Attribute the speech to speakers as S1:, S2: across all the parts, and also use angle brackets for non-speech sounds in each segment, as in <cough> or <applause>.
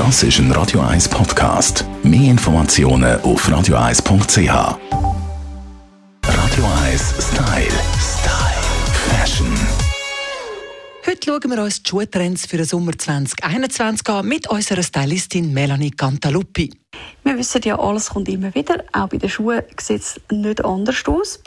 S1: Das ist ein Radio 1 Podcast. Mehr Informationen auf radio1.ch. Radio 1 Style.
S2: Heute schauen wir uns die Schuhtrends für den Sommer 2021 an mit unserer Stylistin Melanie Cantaluppi.
S3: Wir wissen ja, alles kommt immer wieder. Auch bei den Schuhen sieht es nicht anders aus.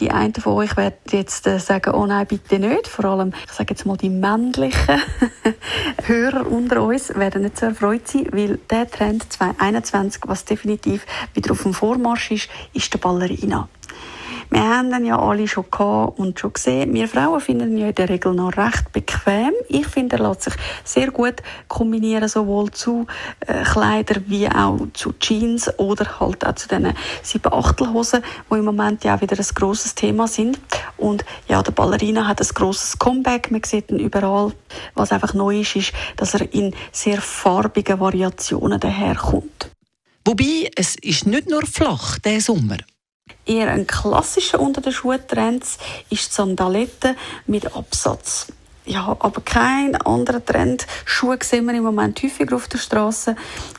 S3: Die einen von euch werden jetzt äh, sagen, oh nein, bitte nicht. Vor allem, ich sage jetzt mal, die männlichen <laughs> Hörer unter uns werden nicht so erfreut sein, weil der Trend 2021, was definitiv wieder auf dem Vormarsch ist, ist der Ballerina. Wir haben ihn ja alle schon gehabt und schon gesehen. Wir Frauen finden ihn ja in der Regel noch recht bequem. Ich finde, er lässt sich sehr gut kombinieren, sowohl zu äh, Kleidern wie auch zu Jeans oder halt auch zu diesen sieben Achtelhosen, die im Moment ja auch wieder ein grosses Thema sind. Und ja, der Ballerina hat ein grosses Comeback. Man sieht ihn überall. Was einfach neu ist, ist, dass er in sehr farbigen Variationen daherkommt.
S2: Wobei, es ist nicht nur flach, der Sommer.
S3: Eher ein klassischer unter den Schuhtrends ist die Sandalette mit Absatz. Ja, aber kein anderer Trend. Schuhe sehen wir im Moment häufiger auf der Straße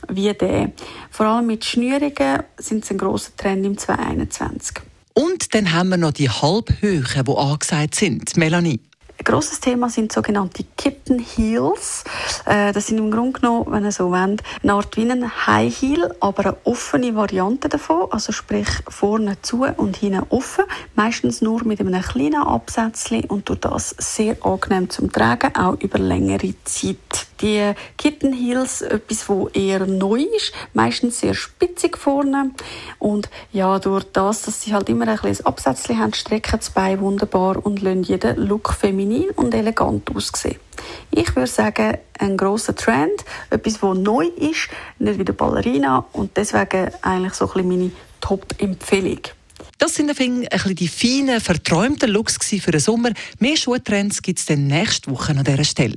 S3: wie der. Vor allem mit Schnürungen sind sie ein grosser Trend im 2021.
S2: Und dann haben wir noch die Halbhöhen, die angesagt sind. Melanie.
S3: Ein grosses Thema sind sogenannte Kitten Heels. Äh, das sind im Grunde genommen, wenn ihr so wollt, eine Art wie ein High Heel, aber eine offene Variante davon. Also sprich vorne zu und hinten offen. Meistens nur mit einem kleinen Absätzchen und durch das sehr angenehm zum Tragen, auch über längere Zeit. Die Kitten Heels, etwas, wo eher neu ist, meistens sehr spitzig vorne und ja, durch das, dass sie halt immer ein kleines Absätzchen haben, strecken das Bein wunderbar und lassen jeden Look feminin und elegant aussehen. Ich würde sagen, ein großer Trend, etwas, was neu ist, nicht wie der Ballerina und deswegen eigentlich so ein bisschen meine Top-Empfehlung.
S2: Das sind ein bisschen die feinen, verträumten Looks für den Sommer. Mehr Schuhtrends gibt es dann nächste Woche an dieser Stelle.